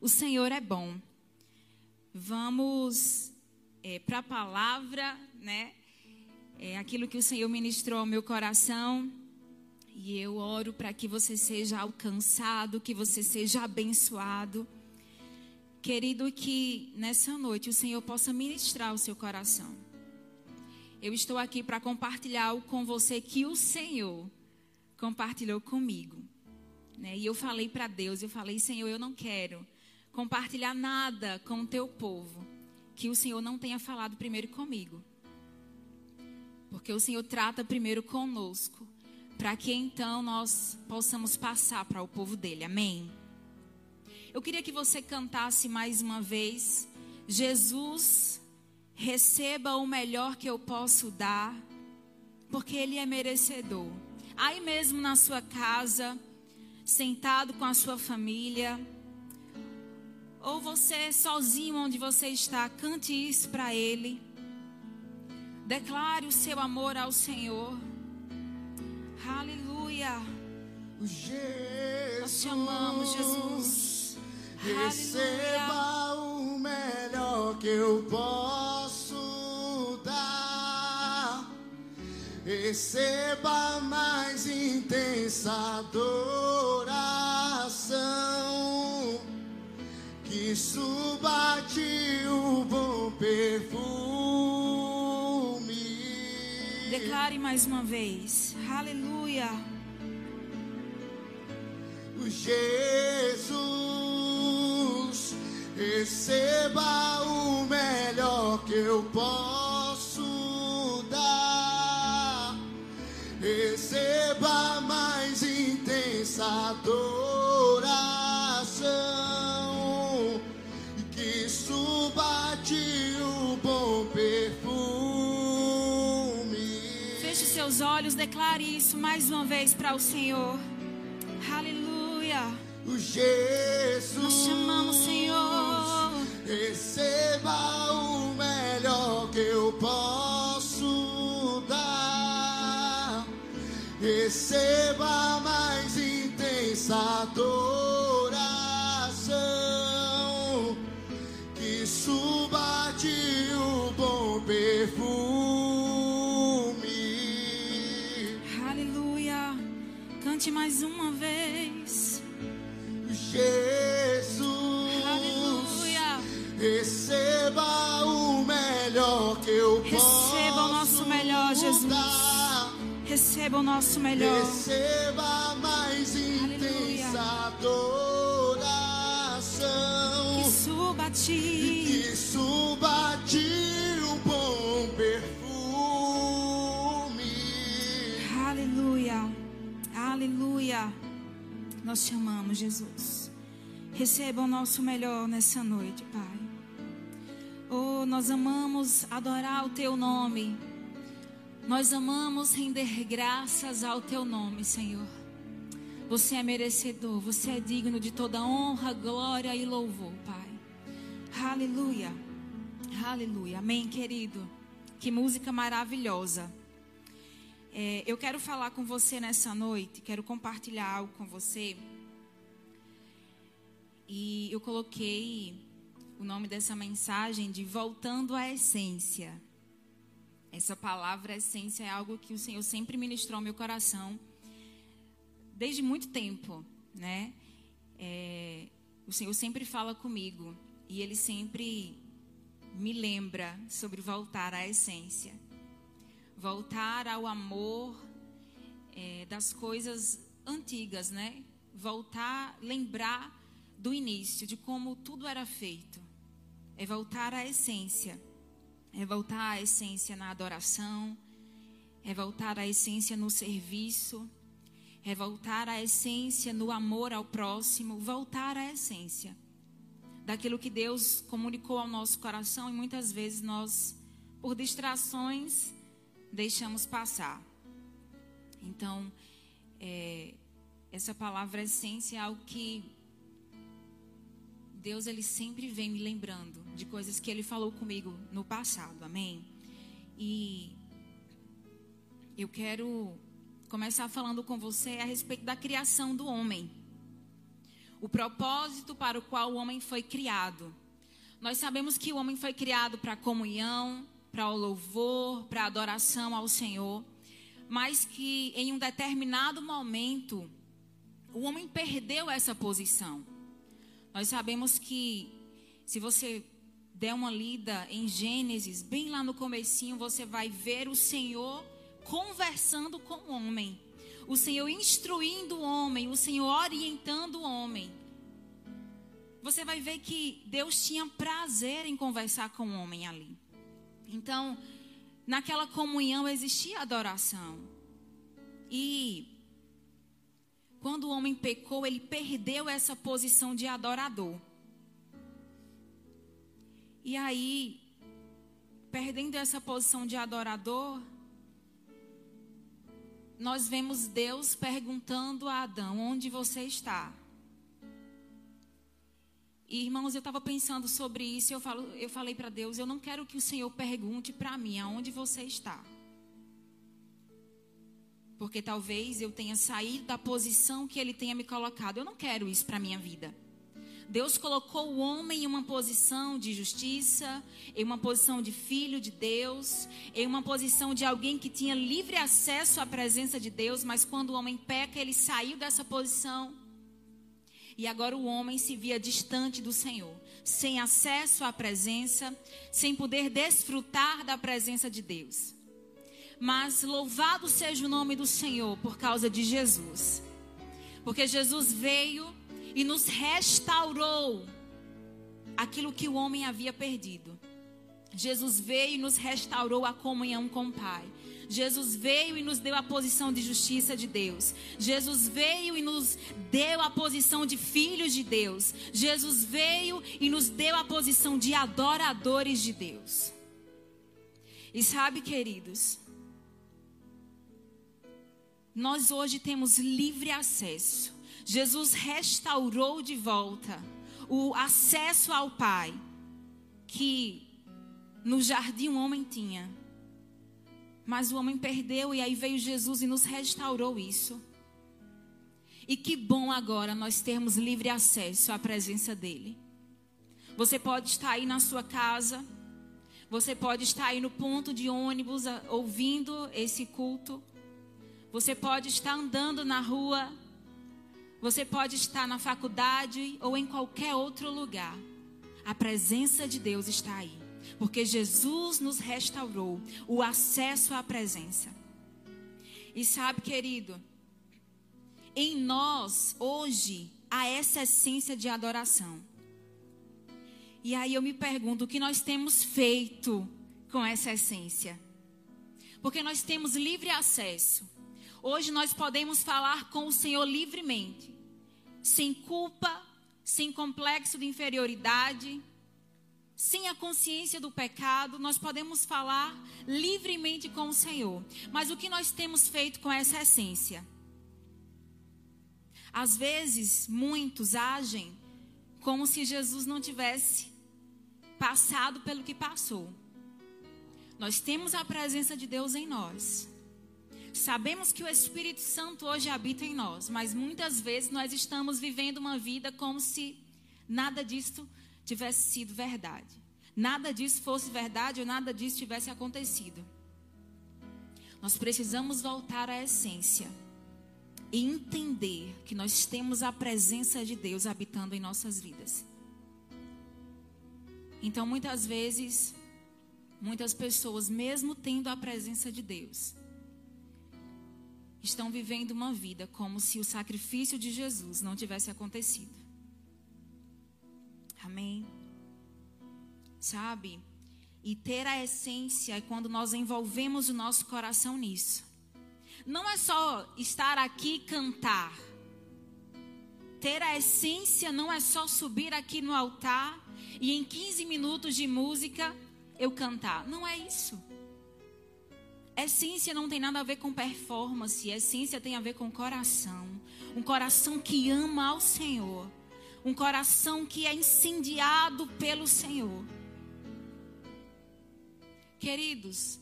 O Senhor é bom. Vamos é, para a palavra, né? É aquilo que o Senhor ministrou ao meu coração. E eu oro para que você seja alcançado, que você seja abençoado. Querido, que nessa noite o Senhor possa ministrar o seu coração. Eu estou aqui para compartilhar com você que o Senhor compartilhou comigo. Né? E eu falei para Deus, eu falei, Senhor, eu não quero compartilhar nada com o teu povo que o Senhor não tenha falado primeiro comigo. Porque o Senhor trata primeiro conosco, para que então nós possamos passar para o povo dele. Amém. Eu queria que você cantasse mais uma vez. Jesus, receba o melhor que eu posso dar, porque Ele é merecedor. Aí mesmo na sua casa, sentado com a sua família, ou você sozinho onde você está, cante isso para Ele. Declare o seu amor ao Senhor. Aleluia. Jesus, Nós te amamos, Jesus. Receba o melhor que eu posso dar. Receba a mais intensa adoração. Que suba o bom perfume. Declare mais uma vez. Aleluia. Jesus, receba o melhor que eu posso dar. Receba mais intensa adoração. Olhos, declare isso mais uma vez para o Senhor. Aleluia. O Jesus. Nós te amamos, Senhor. Receba o melhor que eu posso dar. Receba a mais intensa adoração. Cante mais uma vez. Jesus. Aleluia. Receba o melhor que eu posso Receba o nosso melhor, Jesus. dar. Receba o nosso melhor. Receba a mais intensa adoração. Que suba a ti. Aleluia. Nós te amamos, Jesus. Receba o nosso melhor nessa noite, Pai. Oh, nós amamos adorar o teu nome. Nós amamos render graças ao teu nome, Senhor. Você é merecedor, você é digno de toda honra, glória e louvor, Pai. Aleluia. Aleluia. Amém, querido. Que música maravilhosa. É, eu quero falar com você nessa noite, quero compartilhar algo com você. E eu coloquei o nome dessa mensagem de Voltando à Essência. Essa palavra essência é algo que o Senhor sempre ministrou ao meu coração desde muito tempo, né? É, o Senhor sempre fala comigo e Ele sempre me lembra sobre voltar à essência, voltar ao amor é, das coisas antigas, né? Voltar, lembrar do início, de como tudo era feito. É voltar à essência. É voltar à essência na adoração. É voltar à essência no serviço. É voltar à essência no amor ao próximo. Voltar à essência daquilo que Deus comunicou ao nosso coração e muitas vezes nós, por distrações, deixamos passar. Então, é, essa palavra essência é algo que Deus ele sempre vem me lembrando de coisas que ele falou comigo no passado. Amém. E eu quero começar falando com você a respeito da criação do homem. o propósito para o qual o homem foi criado. Nós sabemos que o homem foi criado para comunhão, para o louvor, para a adoração ao Senhor, mas que em um determinado momento o homem perdeu essa posição. Nós sabemos que se você der uma lida em Gênesis, bem lá no comecinho, você vai ver o Senhor conversando com o homem. O Senhor instruindo o homem, o Senhor orientando o homem. Você vai ver que Deus tinha prazer em conversar com o homem ali. Então, naquela comunhão existia adoração. E quando o homem pecou, ele perdeu essa posição de adorador. E aí, perdendo essa posição de adorador, nós vemos Deus perguntando a Adão: onde você está? Irmãos, eu estava pensando sobre isso eu, falo, eu falei para Deus: eu não quero que o Senhor pergunte para mim aonde você está. Porque talvez eu tenha saído da posição que Ele tenha me colocado. Eu não quero isso para minha vida. Deus colocou o homem em uma posição de justiça, em uma posição de filho de Deus, em uma posição de alguém que tinha livre acesso à presença de Deus, mas quando o homem peca, ele saiu dessa posição. E agora o homem se via distante do Senhor, sem acesso à presença, sem poder desfrutar da presença de Deus. Mas louvado seja o nome do Senhor por causa de Jesus. Porque Jesus veio e nos restaurou aquilo que o homem havia perdido. Jesus veio e nos restaurou a comunhão com o Pai. Jesus veio e nos deu a posição de justiça de Deus. Jesus veio e nos deu a posição de filhos de Deus. Jesus veio e nos deu a posição de adoradores de Deus. E sabe, queridos, nós hoje temos livre acesso Jesus restaurou de volta o acesso ao Pai que no jardim o homem tinha. Mas o homem perdeu e aí veio Jesus e nos restaurou isso. E que bom agora nós termos livre acesso à presença dele. Você pode estar aí na sua casa, você pode estar aí no ponto de ônibus ouvindo esse culto. Você pode estar andando na rua você pode estar na faculdade ou em qualquer outro lugar. A presença de Deus está aí. Porque Jesus nos restaurou o acesso à presença. E sabe, querido, em nós hoje há essa essência de adoração. E aí eu me pergunto o que nós temos feito com essa essência. Porque nós temos livre acesso. Hoje nós podemos falar com o Senhor livremente, sem culpa, sem complexo de inferioridade, sem a consciência do pecado, nós podemos falar livremente com o Senhor. Mas o que nós temos feito com essa essência? Às vezes, muitos agem como se Jesus não tivesse passado pelo que passou. Nós temos a presença de Deus em nós. Sabemos que o Espírito Santo hoje habita em nós, mas muitas vezes nós estamos vivendo uma vida como se nada disso tivesse sido verdade. Nada disso fosse verdade ou nada disso tivesse acontecido. Nós precisamos voltar à essência e entender que nós temos a presença de Deus habitando em nossas vidas. Então, muitas vezes, muitas pessoas, mesmo tendo a presença de Deus, estão vivendo uma vida como se o sacrifício de Jesus não tivesse acontecido. Amém? Sabe? E ter a essência é quando nós envolvemos o nosso coração nisso. Não é só estar aqui e cantar. Ter a essência não é só subir aqui no altar e em 15 minutos de música eu cantar. Não é isso. Essência não tem nada a ver com performance, essência tem a ver com coração. Um coração que ama ao Senhor. Um coração que é incendiado pelo Senhor. Queridos,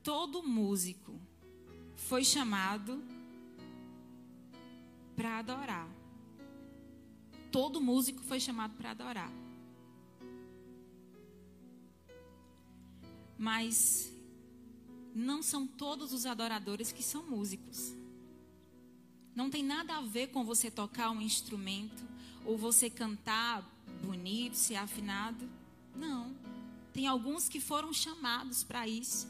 todo músico foi chamado para adorar. Todo músico foi chamado para adorar. Mas não são todos os adoradores que são músicos. Não tem nada a ver com você tocar um instrumento ou você cantar bonito, ser afinado. Não. Tem alguns que foram chamados para isso,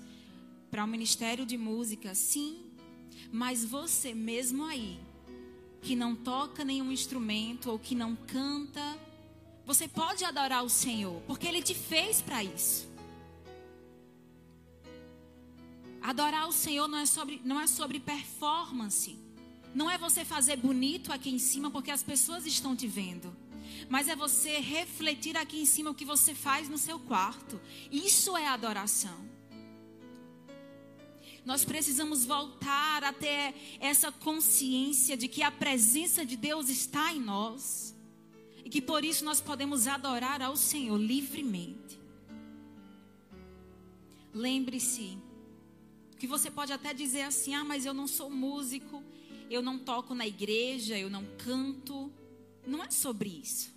para o ministério de música, sim. Mas você mesmo aí, que não toca nenhum instrumento ou que não canta, você pode adorar o Senhor, porque Ele te fez para isso. Adorar o Senhor não é sobre, não é sobre performance. Não é você fazer bonito aqui em cima porque as pessoas estão te vendo. Mas é você refletir aqui em cima o que você faz no seu quarto. Isso é adoração. Nós precisamos voltar até essa consciência de que a presença de Deus está em nós. E que por isso nós podemos adorar ao Senhor livremente. Lembre-se que você pode até dizer assim: ah, mas eu não sou músico, eu não toco na igreja, eu não canto. Não é sobre isso.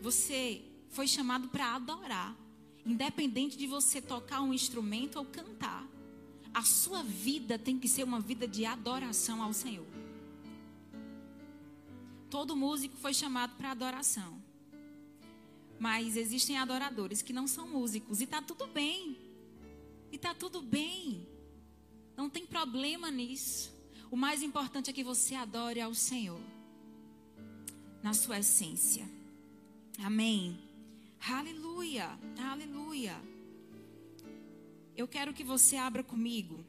Você foi chamado para adorar, independente de você tocar um instrumento ou cantar. A sua vida tem que ser uma vida de adoração ao Senhor. Todo músico foi chamado para adoração. Mas existem adoradores que não são músicos e está tudo bem. E está tudo bem. Não tem problema nisso. O mais importante é que você adore ao Senhor. Na sua essência. Amém. Aleluia. Aleluia. Eu quero que você abra comigo.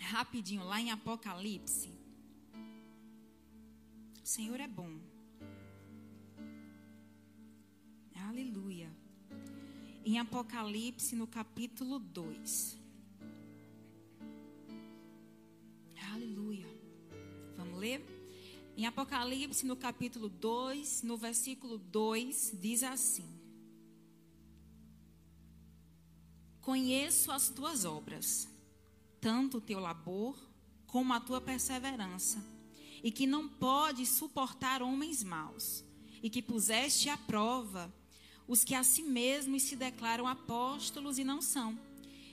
Rapidinho, lá em Apocalipse. O Senhor é bom. Aleluia em Apocalipse, no capítulo 2. Aleluia. Vamos ler? Em Apocalipse, no capítulo 2, no versículo 2, diz assim: Conheço as tuas obras, tanto o teu labor como a tua perseverança, e que não podes suportar homens maus, e que puseste à prova os que a si mesmos se declaram apóstolos e não são,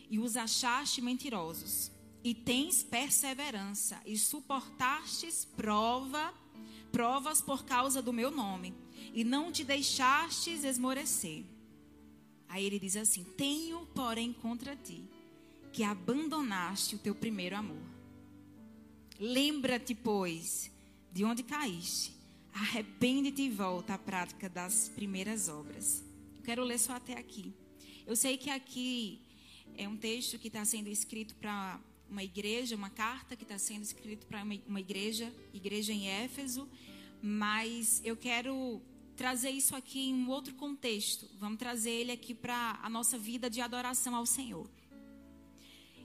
e os achaste mentirosos. E tens perseverança, e suportastes prova, provas por causa do meu nome, e não te deixastes esmorecer. Aí ele diz assim: Tenho, porém, contra ti, que abandonaste o teu primeiro amor. Lembra-te, pois, de onde caíste, arrepende-te e volta à prática das primeiras obras. Quero ler só até aqui. Eu sei que aqui é um texto que está sendo escrito para uma igreja, uma carta que está sendo escrito para uma igreja, igreja em Éfeso, mas eu quero trazer isso aqui em um outro contexto. Vamos trazer ele aqui para a nossa vida de adoração ao Senhor.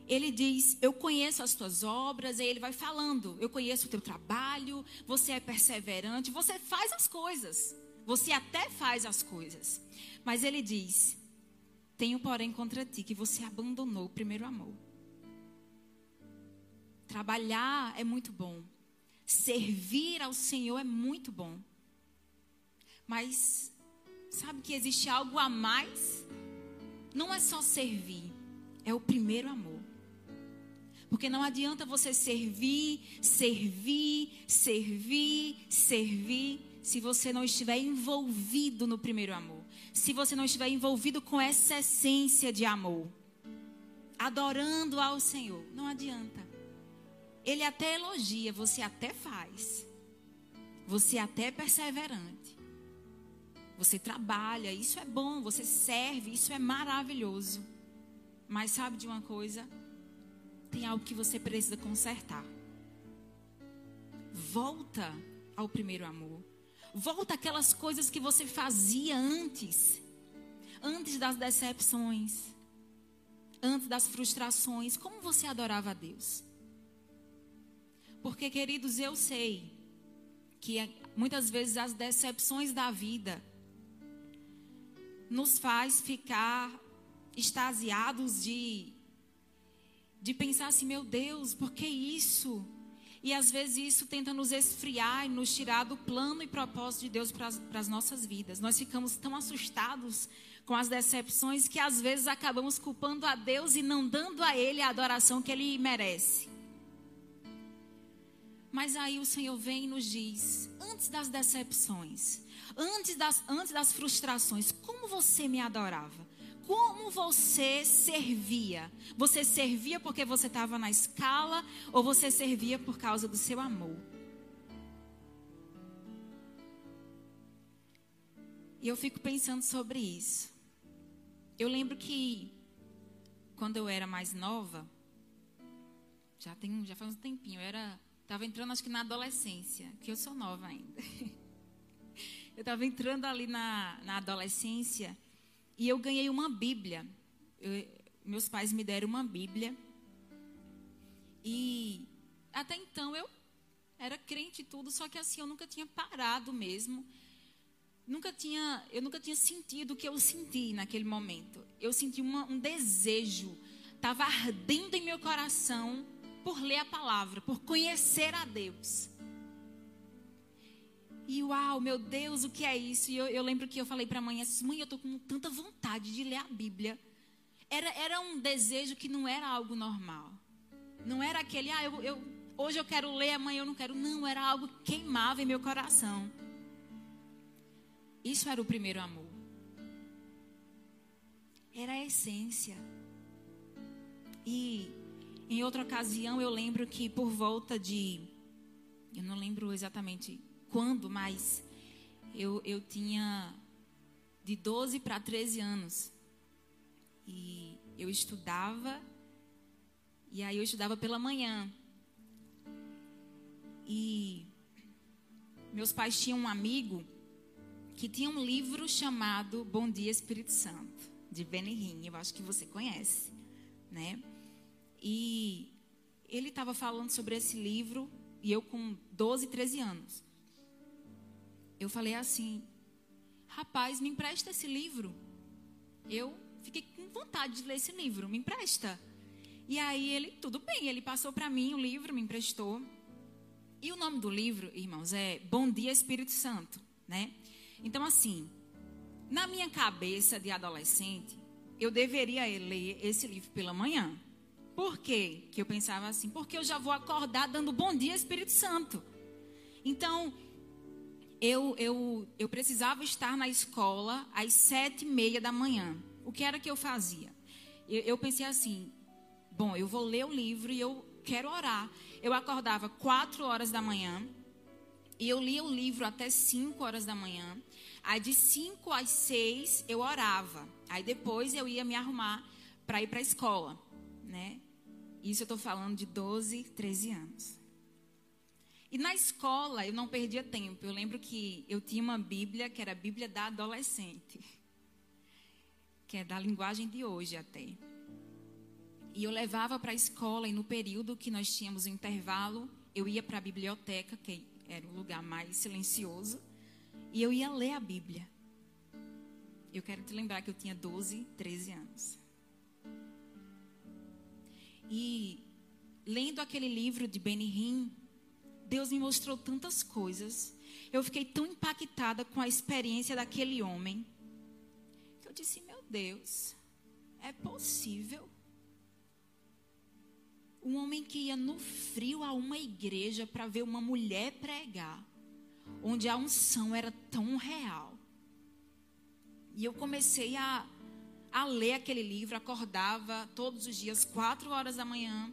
Ele diz: Eu conheço as tuas obras, e ele vai falando: Eu conheço o teu trabalho, você é perseverante, você faz as coisas, você até faz as coisas. Mas ele diz: Tenho, porém, contra ti que você abandonou o primeiro amor. Trabalhar é muito bom. Servir ao Senhor é muito bom. Mas sabe que existe algo a mais? Não é só servir, é o primeiro amor. Porque não adianta você servir, servir, servir, servir, se você não estiver envolvido no primeiro amor se você não estiver envolvido com essa essência de amor, adorando ao Senhor, não adianta. Ele até elogia, você até faz, você até é perseverante, você trabalha, isso é bom, você serve, isso é maravilhoso. Mas sabe de uma coisa? Tem algo que você precisa consertar. Volta ao primeiro amor. Volta aquelas coisas que você fazia antes. Antes das decepções. Antes das frustrações. Como você adorava a Deus? Porque, queridos, eu sei que muitas vezes as decepções da vida nos faz ficar extasiados de de pensar assim, meu Deus, por que isso? E às vezes isso tenta nos esfriar e nos tirar do plano e propósito de Deus para as nossas vidas. Nós ficamos tão assustados com as decepções que às vezes acabamos culpando a Deus e não dando a Ele a adoração que Ele merece. Mas aí o Senhor vem e nos diz: antes das decepções, antes das, antes das frustrações, como você me adorava? Como você servia? Você servia porque você estava na escala ou você servia por causa do seu amor? E eu fico pensando sobre isso. Eu lembro que quando eu era mais nova, já tem já faz um tempinho, eu era estava entrando acho que na adolescência, que eu sou nova ainda. eu estava entrando ali na, na adolescência e eu ganhei uma Bíblia. Eu, meus pais me deram uma Bíblia. E até então eu era crente e tudo, só que assim eu nunca tinha parado mesmo. Nunca tinha, eu nunca tinha sentido o que eu senti naquele momento. Eu senti uma, um desejo, estava ardendo em meu coração por ler a palavra, por conhecer a Deus. E uau, meu Deus, o que é isso? E eu, eu lembro que eu falei para a mãe assim: mãe, eu estou com tanta vontade de ler a Bíblia. Era, era um desejo que não era algo normal. Não era aquele, ah, eu, eu, hoje eu quero ler, amanhã eu não quero. Não, era algo que queimava em meu coração. Isso era o primeiro amor. Era a essência. E em outra ocasião eu lembro que por volta de. Eu não lembro exatamente quando, mas eu, eu tinha de 12 para 13 anos. E eu estudava, e aí eu estudava pela manhã. E meus pais tinham um amigo que tinha um livro chamado Bom Dia Espírito Santo, de Benny Eu acho que você conhece, né? E ele estava falando sobre esse livro, e eu com 12, 13 anos eu falei assim: rapaz, me empresta esse livro. Eu fiquei com vontade de ler esse livro, me empresta. E aí ele, tudo bem, ele passou para mim o livro, me emprestou. E o nome do livro, irmãos, é Bom Dia Espírito Santo, né? Então assim, na minha cabeça de adolescente, eu deveria ler esse livro pela manhã. Por quê? Que eu pensava assim, porque eu já vou acordar dando bom dia Espírito Santo. Então, eu, eu, eu precisava estar na escola às sete e meia da manhã. O que era que eu fazia? Eu, eu pensei assim, bom, eu vou ler o livro e eu quero orar. Eu acordava quatro horas da manhã e eu lia o livro até cinco horas da manhã. Aí de cinco às seis eu orava. Aí depois eu ia me arrumar para ir para a escola, né? Isso eu estou falando de 12, 13 anos. E na escola eu não perdia tempo. Eu lembro que eu tinha uma Bíblia que era a Bíblia da adolescente, que é da linguagem de hoje até. E eu levava para a escola e no período que nós tínhamos o intervalo, eu ia para a biblioteca, que era um lugar mais silencioso, e eu ia ler a Bíblia. Eu quero te lembrar que eu tinha 12, 13 anos. E lendo aquele livro de Benihim, Deus me mostrou tantas coisas. Eu fiquei tão impactada com a experiência daquele homem. Que eu disse: Meu Deus, é possível. Um homem que ia no frio a uma igreja para ver uma mulher pregar, onde a unção era tão real. E eu comecei a, a ler aquele livro, acordava todos os dias, quatro horas da manhã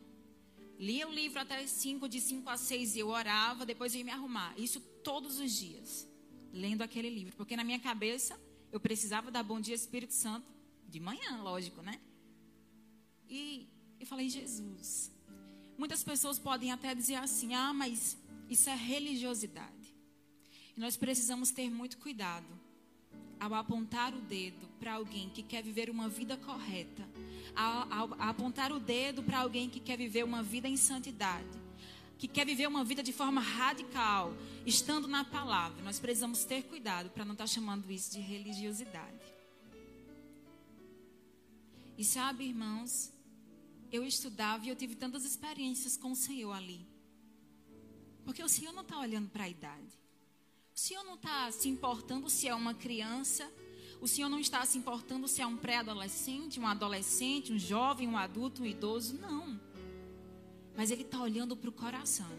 Lia o livro até 5, de 5 a 6 eu orava, depois eu ia me arrumar. Isso todos os dias, lendo aquele livro. Porque na minha cabeça, eu precisava dar bom dia Espírito Santo de manhã, lógico, né? E eu falei, Jesus. Muitas pessoas podem até dizer assim: ah, mas isso é religiosidade. E nós precisamos ter muito cuidado ao apontar o dedo para alguém que quer viver uma vida correta, ao, ao, ao apontar o dedo para alguém que quer viver uma vida em santidade, que quer viver uma vida de forma radical, estando na palavra, nós precisamos ter cuidado para não estar tá chamando isso de religiosidade. E sabe, irmãos, eu estudava e eu tive tantas experiências com o Senhor ali. Porque o Senhor não está olhando para a idade. O Senhor não está se importando se é uma criança. O Senhor não está se importando se é um pré-adolescente, um adolescente, um jovem, um adulto, um idoso. Não. Mas Ele está olhando para o coração,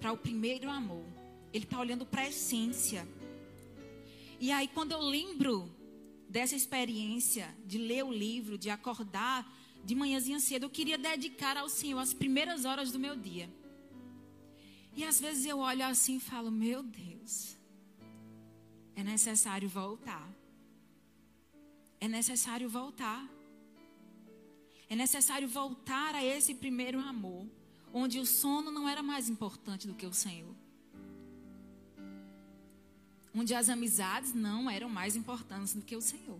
para o primeiro amor. Ele está olhando para a essência. E aí, quando eu lembro dessa experiência de ler o livro, de acordar de manhãzinha cedo, eu queria dedicar ao Senhor as primeiras horas do meu dia. E às vezes eu olho assim e falo: Meu Deus, é necessário voltar. É necessário voltar. É necessário voltar a esse primeiro amor, onde o sono não era mais importante do que o Senhor. Onde as amizades não eram mais importantes do que o Senhor.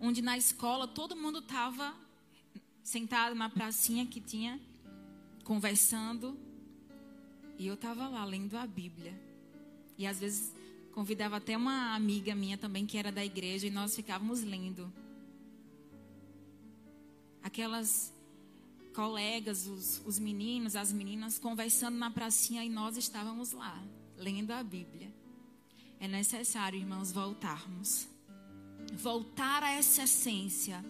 Onde na escola todo mundo estava sentado na pracinha que tinha conversando e eu estava lá lendo a Bíblia. E às vezes convidava até uma amiga minha também que era da igreja e nós ficávamos lendo. Aquelas colegas, os, os meninos, as meninas conversando na pracinha e nós estávamos lá, lendo a Bíblia. É necessário, irmãos, voltarmos. Voltar a essa essência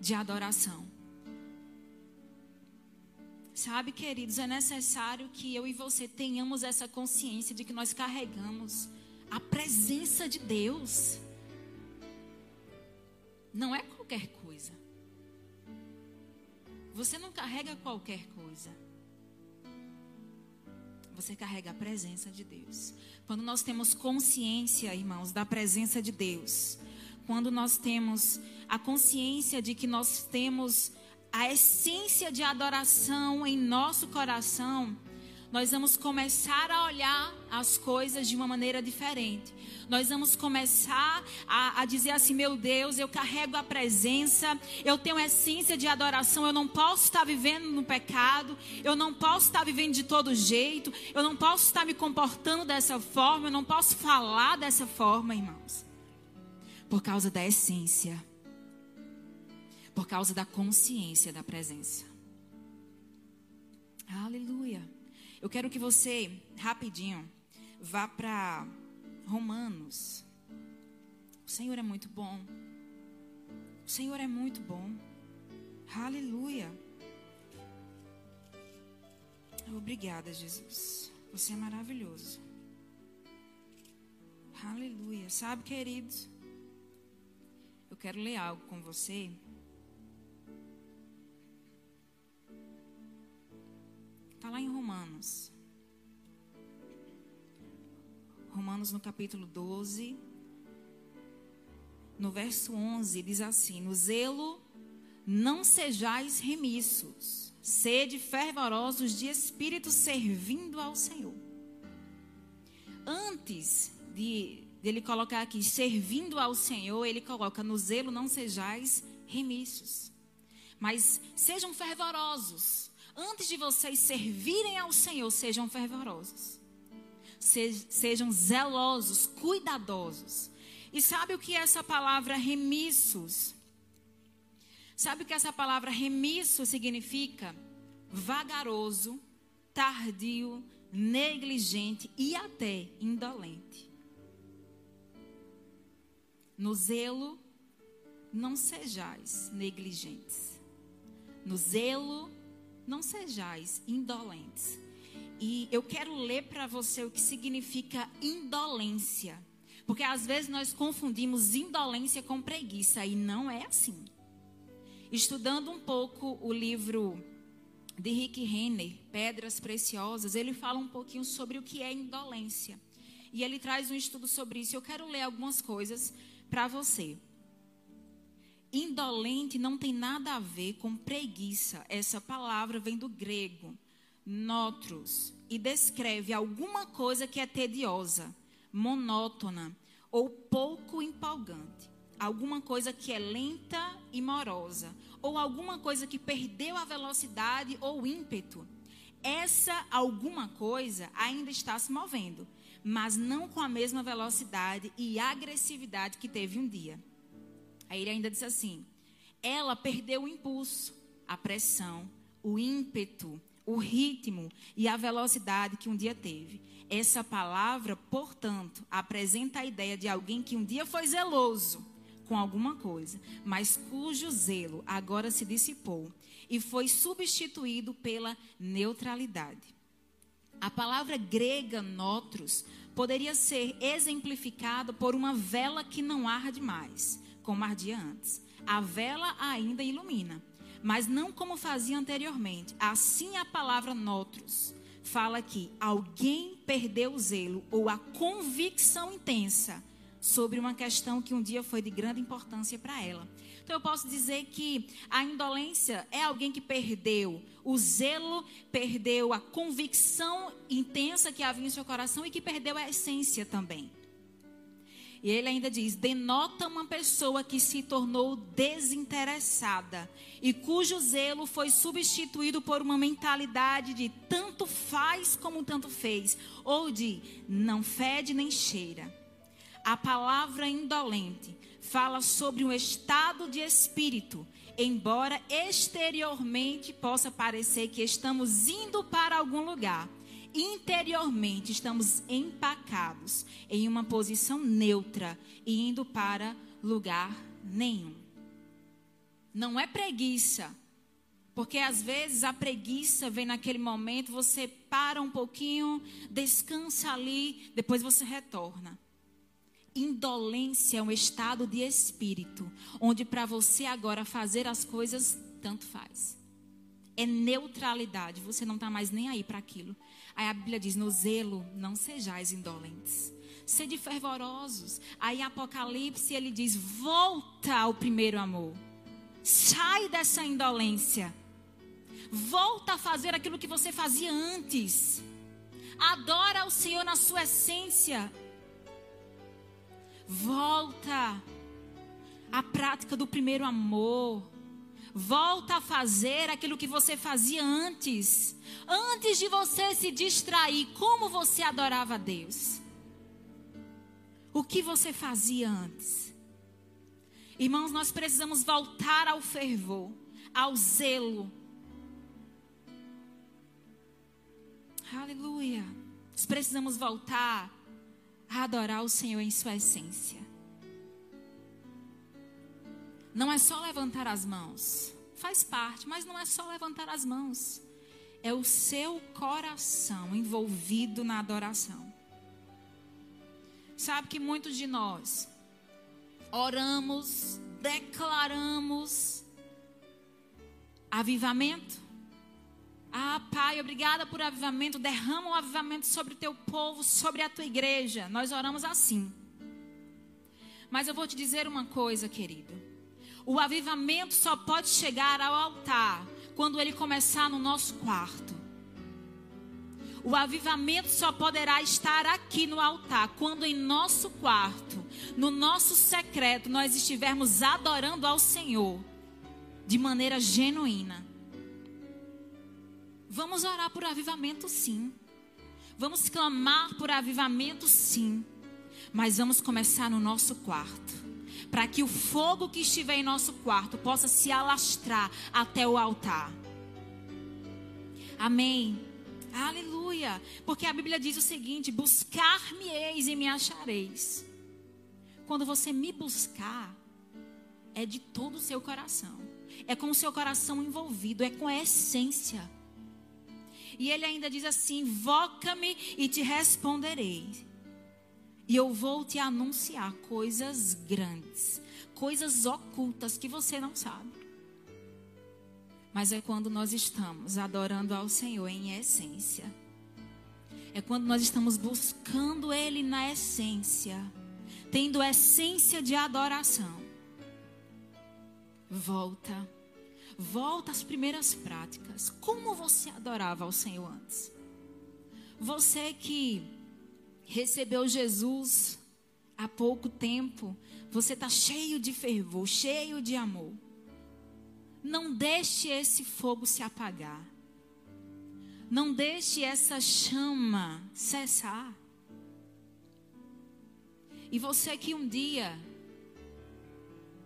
de adoração. Sabe, queridos, é necessário que eu e você tenhamos essa consciência de que nós carregamos a presença de Deus. Não é qualquer coisa. Você não carrega qualquer coisa. Você carrega a presença de Deus. Quando nós temos consciência, irmãos, da presença de Deus, quando nós temos a consciência de que nós temos a essência de adoração em nosso coração, nós vamos começar a olhar as coisas de uma maneira diferente. Nós vamos começar a, a, dizer assim: meu Deus, eu carrego a presença, eu tenho essência de adoração, eu não posso estar vivendo no pecado, eu não posso estar vivendo de todo jeito, eu não posso estar me comportando dessa forma, eu não posso falar dessa forma, irmãos. Por causa da essência por causa da consciência da presença. Aleluia. Eu quero que você, rapidinho, vá para Romanos. O Senhor é muito bom. O Senhor é muito bom. Aleluia. Obrigada, Jesus. Você é maravilhoso. Aleluia. Sabe, queridos, eu quero ler algo com você. Está lá em Romanos. Romanos no capítulo 12, no verso 11, diz assim: No zelo não sejais remissos, sede fervorosos de espírito servindo ao Senhor. Antes de ele colocar aqui servindo ao Senhor, ele coloca no zelo não sejais remissos, mas sejam fervorosos antes de vocês servirem ao Senhor, sejam fervorosos. sejam zelosos, cuidadosos. E sabe o que é essa palavra remissos? Sabe o que essa palavra remisso significa? Vagaroso, tardio, negligente e até indolente. No zelo, não sejais negligentes. No zelo, não sejais indolentes. E eu quero ler para você o que significa indolência. Porque às vezes nós confundimos indolência com preguiça e não é assim. Estudando um pouco o livro de Rick Renner, Pedras Preciosas, ele fala um pouquinho sobre o que é indolência. E ele traz um estudo sobre isso. Eu quero ler algumas coisas para você. Indolente não tem nada a ver com preguiça. Essa palavra vem do grego, notros, e descreve alguma coisa que é tediosa, monótona ou pouco empolgante. Alguma coisa que é lenta e morosa, ou alguma coisa que perdeu a velocidade ou ímpeto. Essa alguma coisa ainda está se movendo, mas não com a mesma velocidade e agressividade que teve um dia. Aí ele ainda disse assim: ela perdeu o impulso, a pressão, o ímpeto, o ritmo e a velocidade que um dia teve. Essa palavra, portanto, apresenta a ideia de alguém que um dia foi zeloso com alguma coisa, mas cujo zelo agora se dissipou e foi substituído pela neutralidade. A palavra grega notros poderia ser exemplificada por uma vela que não arde mais, como ardia antes. A vela ainda ilumina, mas não como fazia anteriormente. Assim a palavra notros fala que alguém perdeu o zelo ou a convicção intensa sobre uma questão que um dia foi de grande importância para ela. Então eu posso dizer que a indolência é alguém que perdeu o zelo, perdeu a convicção intensa que havia em seu coração e que perdeu a essência também. E ele ainda diz: denota uma pessoa que se tornou desinteressada e cujo zelo foi substituído por uma mentalidade de tanto faz como tanto fez, ou de não fede nem cheira. A palavra indolente fala sobre um estado de espírito, embora exteriormente possa parecer que estamos indo para algum lugar interiormente estamos empacados em uma posição neutra e indo para lugar nenhum. Não é preguiça, porque às vezes a preguiça vem naquele momento, você para um pouquinho, descansa ali, depois você retorna. Indolência é um estado de espírito, onde para você agora fazer as coisas tanto faz. É neutralidade, você não está mais nem aí para aquilo. Aí a Bíblia diz: no zelo não sejais indolentes. Sede fervorosos. Aí Apocalipse ele diz: volta ao primeiro amor. Sai dessa indolência. Volta a fazer aquilo que você fazia antes. Adora o Senhor na sua essência. Volta à prática do primeiro amor. Volta a fazer aquilo que você fazia antes. Antes de você se distrair, como você adorava a Deus? O que você fazia antes? Irmãos, nós precisamos voltar ao fervor, ao zelo. Aleluia. Nós precisamos voltar a adorar o Senhor em sua essência. Não é só levantar as mãos. Faz parte, mas não é só levantar as mãos. É o seu coração envolvido na adoração. Sabe que muitos de nós oramos, declaramos avivamento. Ah, Pai, obrigada por avivamento. Derrama o avivamento sobre o teu povo, sobre a tua igreja. Nós oramos assim. Mas eu vou te dizer uma coisa, querido. O avivamento só pode chegar ao altar quando ele começar no nosso quarto. O avivamento só poderá estar aqui no altar quando em nosso quarto, no nosso secreto, nós estivermos adorando ao Senhor de maneira genuína. Vamos orar por avivamento, sim. Vamos clamar por avivamento, sim. Mas vamos começar no nosso quarto para que o fogo que estiver em nosso quarto possa se alastrar até o altar. Amém. Aleluia. Porque a Bíblia diz o seguinte: buscar-me-eis e me achareis. Quando você me buscar, é de todo o seu coração. É com o seu coração envolvido, é com a essência. E ele ainda diz assim: Invoca-me e te responderei e eu vou te anunciar coisas grandes, coisas ocultas que você não sabe. Mas é quando nós estamos adorando ao Senhor em essência. É quando nós estamos buscando Ele na essência, tendo essência de adoração. Volta, volta às primeiras práticas. Como você adorava ao Senhor antes? Você que recebeu Jesus há pouco tempo, você está cheio de fervor, cheio de amor. Não deixe esse fogo se apagar. Não deixe essa chama cessar. E você que um dia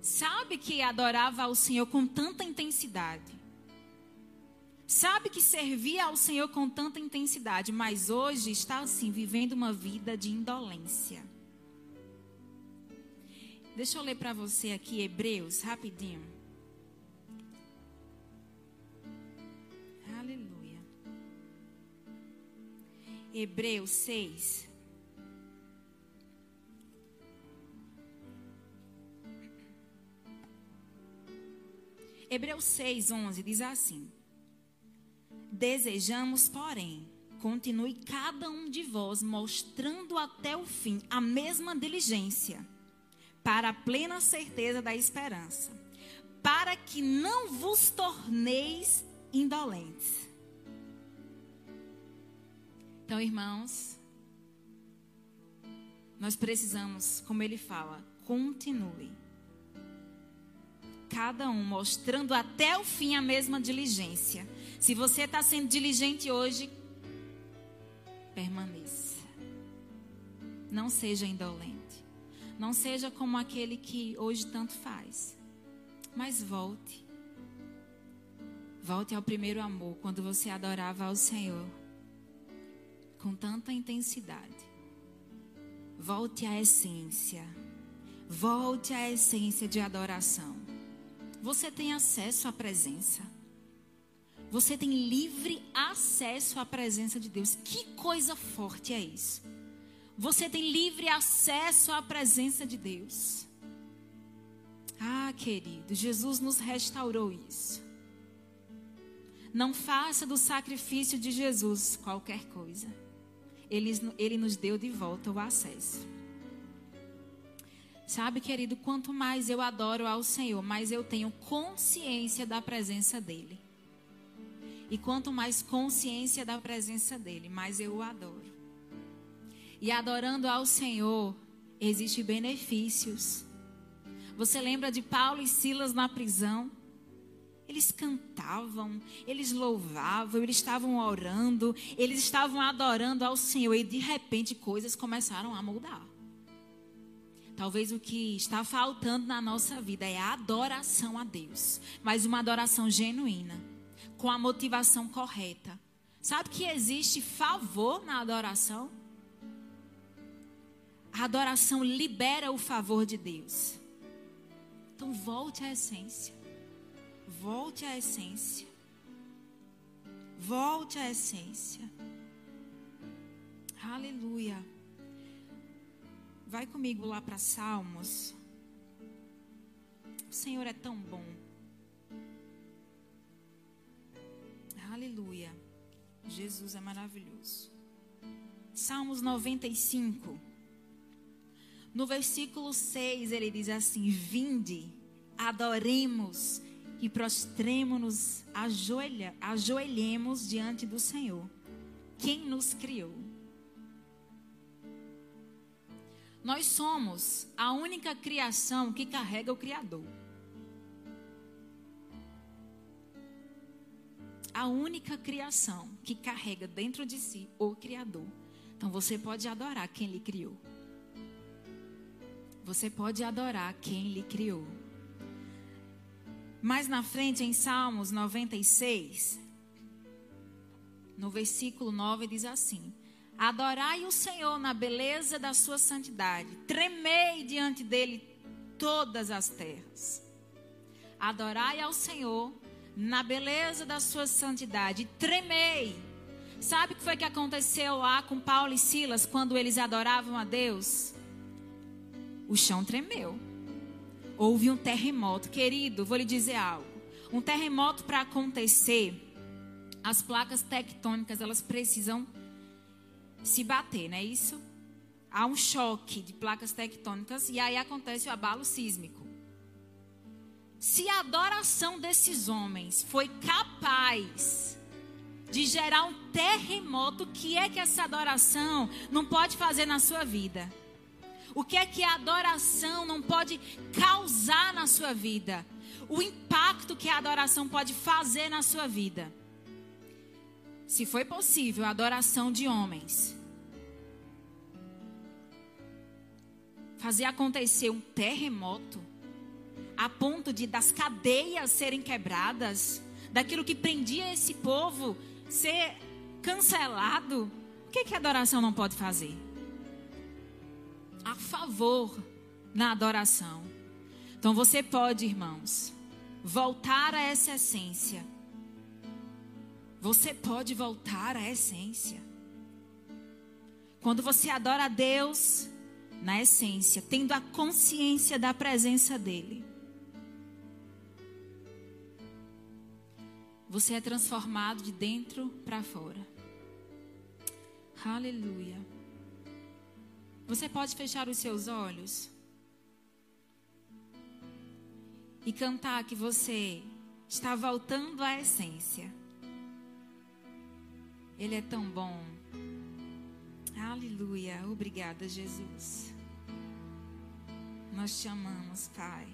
sabe que adorava ao Senhor com tanta intensidade, Sabe que servia ao Senhor com tanta intensidade, mas hoje está assim, vivendo uma vida de indolência. Deixa eu ler para você aqui Hebreus, rapidinho. Aleluia. Hebreus 6. Hebreus 6, 11 diz assim: Desejamos, porém, continue cada um de vós mostrando até o fim a mesma diligência, para a plena certeza da esperança, para que não vos torneis indolentes. Então, irmãos, nós precisamos, como ele fala, continue. Cada um mostrando até o fim a mesma diligência se você está sendo diligente hoje, permaneça. Não seja indolente. Não seja como aquele que hoje tanto faz. Mas volte. Volte ao primeiro amor, quando você adorava ao Senhor com tanta intensidade. Volte à essência. Volte à essência de adoração. Você tem acesso à presença. Você tem livre acesso à presença de Deus. Que coisa forte é isso? Você tem livre acesso à presença de Deus. Ah, querido, Jesus nos restaurou isso. Não faça do sacrifício de Jesus qualquer coisa. Ele, ele nos deu de volta o acesso. Sabe, querido, quanto mais eu adoro ao Senhor, mais eu tenho consciência da presença dEle. E quanto mais consciência da presença dele, mais eu o adoro. E adorando ao Senhor, existem benefícios. Você lembra de Paulo e Silas na prisão? Eles cantavam, eles louvavam, eles estavam orando, eles estavam adorando ao Senhor e de repente coisas começaram a mudar. Talvez o que está faltando na nossa vida é a adoração a Deus, mas uma adoração genuína com a motivação correta. Sabe que existe favor na adoração? A adoração libera o favor de Deus. Então volte à essência. Volte à essência. Volte à essência. Aleluia. Vai comigo lá para Salmos. O Senhor é tão bom. Aleluia. Jesus é maravilhoso. Salmos 95. No versículo 6 ele diz assim: Vinde, adoremos e prostremo-nos, ajoelhemos diante do Senhor, quem nos criou. Nós somos a única criação que carrega o Criador. A única criação que carrega dentro de si o Criador. Então você pode adorar quem lhe criou. Você pode adorar quem lhe criou. Mais na frente, em Salmos 96, no versículo 9, diz assim: Adorai o Senhor na beleza da sua santidade, tremei diante dele todas as terras. Adorai ao Senhor na beleza da sua santidade. Tremei. Sabe o que foi que aconteceu lá com Paulo e Silas quando eles adoravam a Deus? O chão tremeu. Houve um terremoto. Querido, vou lhe dizer algo. Um terremoto para acontecer, as placas tectônicas elas precisam se bater, não é isso? Há um choque de placas tectônicas e aí acontece o abalo sísmico. Se a adoração desses homens foi capaz de gerar um terremoto, o que é que essa adoração não pode fazer na sua vida? O que é que a adoração não pode causar na sua vida? O impacto que a adoração pode fazer na sua vida? Se foi possível a adoração de homens fazer acontecer um terremoto, a ponto de das cadeias serem quebradas, daquilo que prendia esse povo ser cancelado, o que, que a adoração não pode fazer? A favor na adoração. Então você pode, irmãos, voltar a essa essência. Você pode voltar à essência. Quando você adora a Deus na essência, tendo a consciência da presença dEle, você é transformado de dentro para fora. Aleluia. Você pode fechar os seus olhos e cantar que você está voltando à essência. Ele é tão bom. Aleluia. Obrigada, Jesus. Nós te amamos, Pai.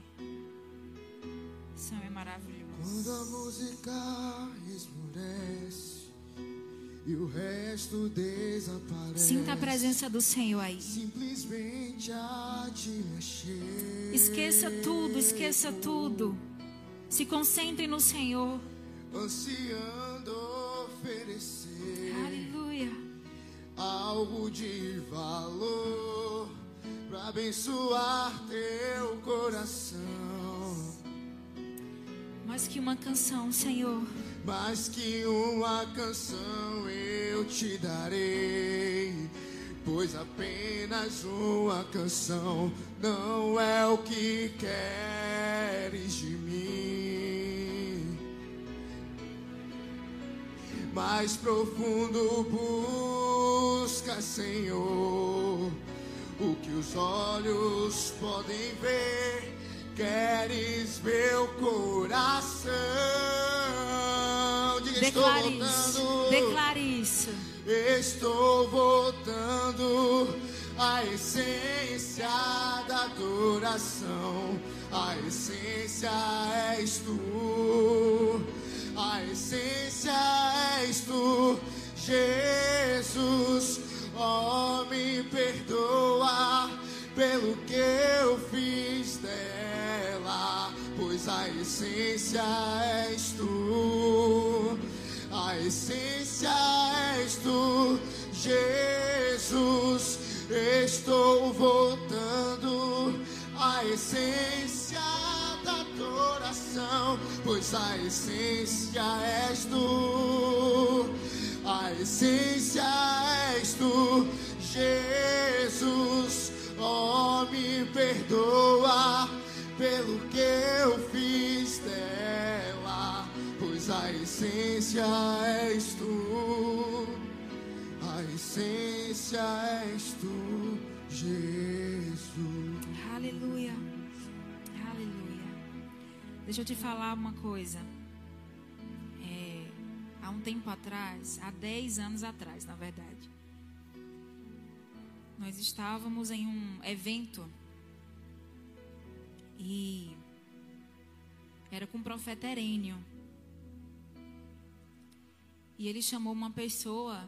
O Senhor é maravilhoso. Quando a música esmurece e o resto desaparece. Sinta a presença do Senhor aí. Simplesmente a te mexer. Esqueça tudo, esqueça tudo. Se concentre no Senhor. Ansiando oferecer Aleluia. algo de valor para abençoar teu coração. Mais que uma canção, Senhor. Mais que uma canção eu te darei, pois apenas uma canção não é o que queres de mim. Mais profundo busca, Senhor, o que os olhos podem ver. Queres meu coração? Diga, estou Declare isso. voltando. Declare isso. Estou voltando à essência da adoração. A essência és tu. A essência és tu, Jesus. Oh, me perdoa pelo que eu fiz dela, pois a essência és tu. A essência és tu, Jesus. Estou voltando à essência da adoração, pois a essência és tu. A essência és tu, Jesus. Oh, me perdoa pelo que eu essência és tu. A essência és tu, Jesus. Aleluia. Aleluia. Deixa eu te falar uma coisa. É, há um tempo atrás, há 10 anos atrás, na verdade, nós estávamos em um evento e era com o profeta Herênio. E ele chamou uma pessoa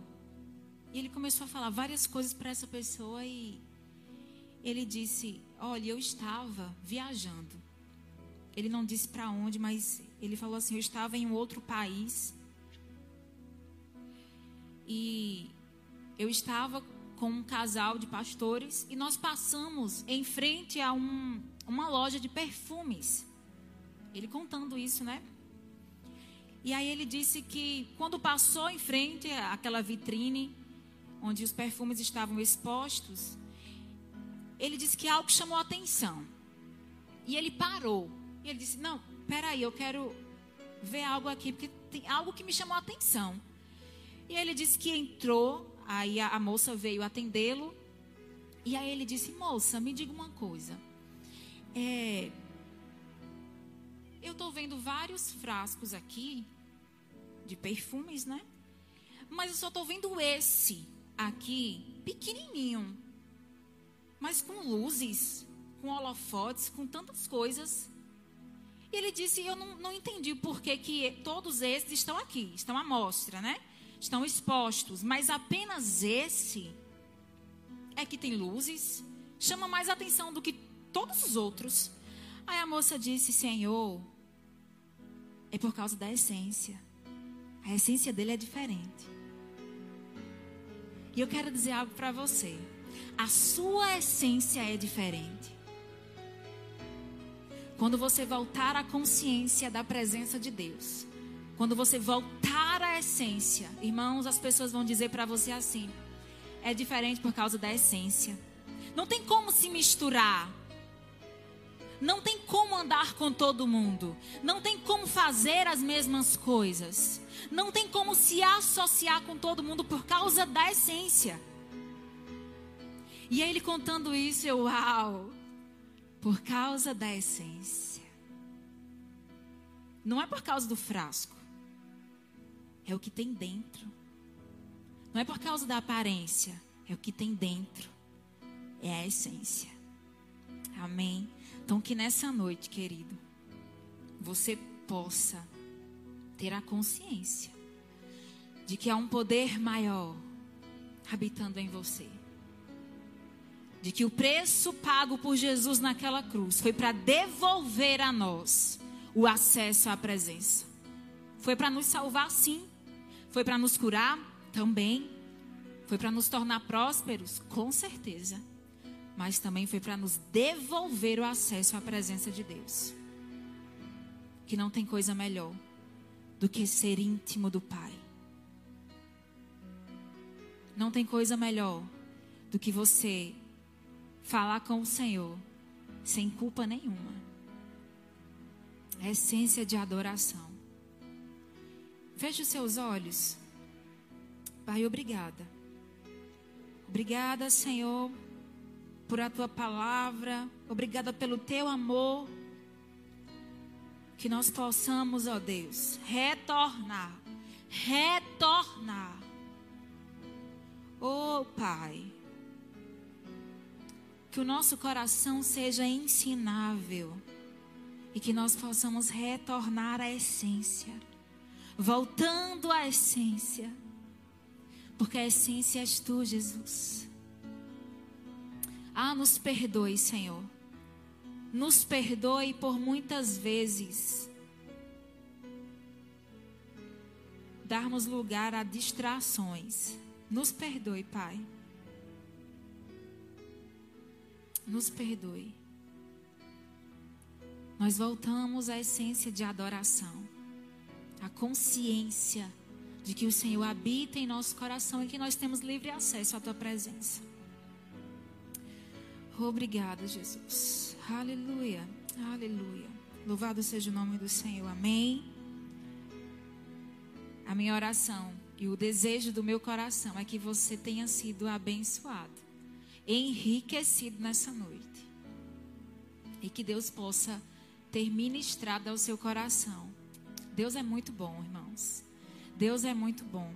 e ele começou a falar várias coisas para essa pessoa e ele disse: Olha, eu estava viajando. Ele não disse para onde, mas ele falou assim: Eu estava em um outro país. E eu estava com um casal de pastores e nós passamos em frente a um, uma loja de perfumes. Ele contando isso, né? E aí ele disse que quando passou em frente àquela vitrine onde os perfumes estavam expostos, ele disse que algo chamou a atenção. E ele parou. E ele disse: Não, peraí, eu quero ver algo aqui, porque tem algo que me chamou a atenção. E ele disse que entrou, aí a, a moça veio atendê-lo. E aí ele disse: Moça, me diga uma coisa. É, eu estou vendo vários frascos aqui de perfumes, né? Mas eu só estou vendo esse aqui, pequenininho, mas com luzes, com holofotes, com tantas coisas. E ele disse: Eu não, não entendi por que, que todos esses estão aqui, estão à mostra, né? Estão expostos, mas apenas esse é que tem luzes, chama mais atenção do que todos os outros. Aí a moça disse: Senhor, é por causa da essência. A essência dele é diferente. E eu quero dizer algo para você. A sua essência é diferente. Quando você voltar à consciência da presença de Deus, quando você voltar à essência, irmãos, as pessoas vão dizer para você assim: é diferente por causa da essência. Não tem como se misturar. Não tem como andar com todo mundo. Não tem como fazer as mesmas coisas. Não tem como se associar com todo mundo por causa da essência. E ele contando isso, eu, uau! Por causa da essência. Não é por causa do frasco. É o que tem dentro. Não é por causa da aparência. É o que tem dentro. É a essência. Amém. Então, que nessa noite, querido, você possa ter a consciência de que há um poder maior habitando em você. De que o preço pago por Jesus naquela cruz foi para devolver a nós o acesso à presença. Foi para nos salvar, sim. Foi para nos curar também. Foi para nos tornar prósperos, com certeza mas também foi para nos devolver o acesso à presença de Deus. Que não tem coisa melhor do que ser íntimo do Pai. Não tem coisa melhor do que você falar com o Senhor sem culpa nenhuma. É essência de adoração. Feche os seus olhos. Pai, obrigada. Obrigada, Senhor por a tua palavra, obrigada pelo teu amor. Que nós possamos, ó Deus, retornar, retornar. Oh Pai, que o nosso coração seja ensinável e que nós possamos retornar à essência, voltando à essência, porque a essência és tu, Jesus. Ah, nos perdoe, Senhor. Nos perdoe por muitas vezes darmos lugar a distrações. Nos perdoe, Pai. Nos perdoe. Nós voltamos à essência de adoração, a consciência de que o Senhor habita em nosso coração e que nós temos livre acesso à tua presença. Obrigada, Jesus. Aleluia. Aleluia. Louvado seja o nome do Senhor. Amém. A minha oração e o desejo do meu coração é que você tenha sido abençoado, enriquecido nessa noite. E que Deus possa ter ministrado ao seu coração. Deus é muito bom, irmãos. Deus é muito bom.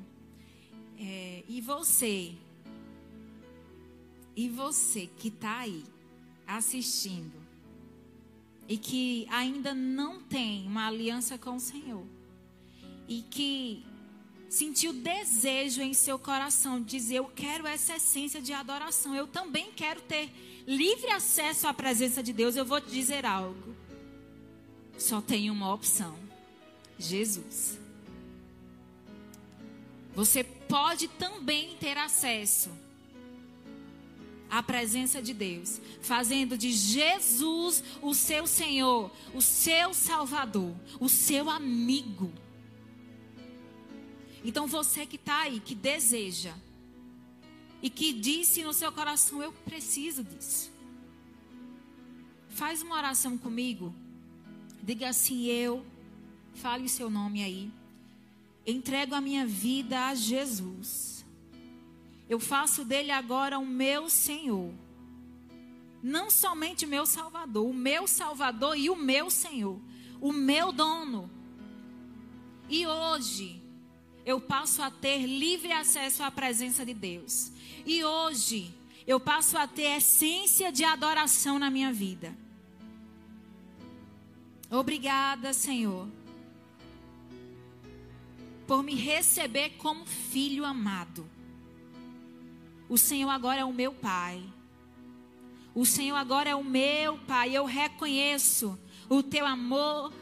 É, e você e você que está aí assistindo e que ainda não tem uma aliança com o Senhor e que sentiu desejo em seu coração de dizer: Eu quero essa essência de adoração, eu também quero ter livre acesso à presença de Deus, eu vou te dizer algo. Só tem uma opção: Jesus. Você pode também ter acesso a presença de Deus, fazendo de Jesus o seu Senhor, o seu Salvador, o seu amigo. Então você que está aí, que deseja e que disse no seu coração: Eu preciso disso. Faz uma oração comigo. Diga assim: Eu, fale o seu nome aí. Entrego a minha vida a Jesus eu faço dele agora o meu Senhor. Não somente o meu Salvador, o meu Salvador e o meu Senhor, o meu dono. E hoje eu passo a ter livre acesso à presença de Deus. E hoje eu passo a ter essência de adoração na minha vida. Obrigada, Senhor, por me receber como filho amado. O Senhor agora é o meu Pai. O Senhor agora é o meu Pai. Eu reconheço o teu amor.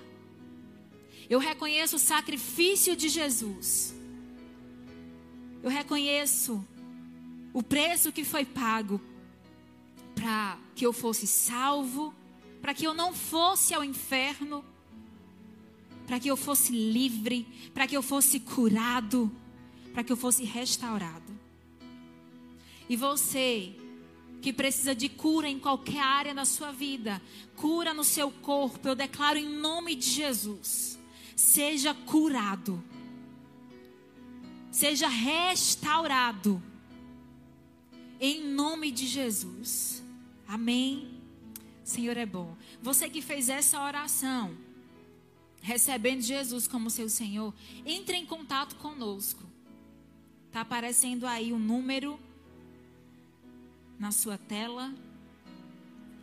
Eu reconheço o sacrifício de Jesus. Eu reconheço o preço que foi pago para que eu fosse salvo, para que eu não fosse ao inferno, para que eu fosse livre, para que eu fosse curado, para que eu fosse restaurado. E você que precisa de cura em qualquer área da sua vida, cura no seu corpo, eu declaro em nome de Jesus. Seja curado. Seja restaurado. Em nome de Jesus. Amém. Senhor é bom. Você que fez essa oração, recebendo Jesus como seu Senhor, entre em contato conosco. Está aparecendo aí o número na sua tela.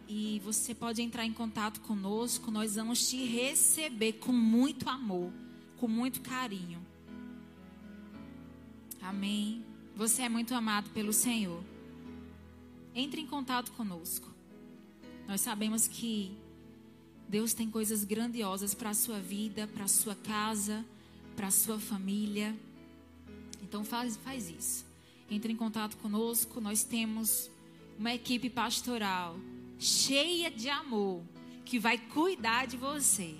E você pode entrar em contato conosco. Nós vamos te receber com muito amor, com muito carinho. Amém. Você é muito amado pelo Senhor. Entre em contato conosco. Nós sabemos que Deus tem coisas grandiosas para a sua vida, para a sua casa, para a sua família. Então faz, faz isso. Entre em contato conosco. Nós temos uma equipe pastoral cheia de amor que vai cuidar de você.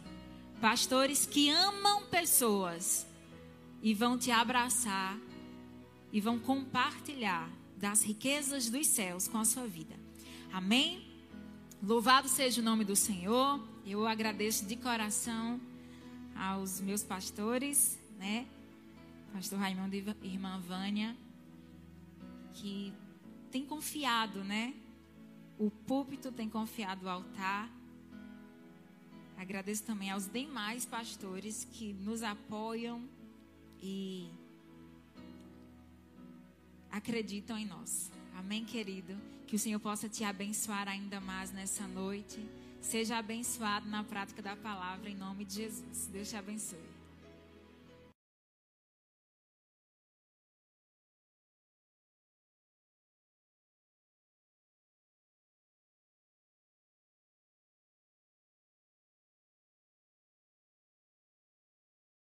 Pastores que amam pessoas e vão te abraçar e vão compartilhar das riquezas dos céus com a sua vida. Amém? Louvado seja o nome do Senhor. Eu agradeço de coração aos meus pastores, né? Pastor Raimundo e irmã Vânia, que tem confiado, né? O púlpito tem confiado o altar. Agradeço também aos demais pastores que nos apoiam e acreditam em nós. Amém, querido? Que o Senhor possa te abençoar ainda mais nessa noite. Seja abençoado na prática da palavra em nome de Jesus. Deus te abençoe.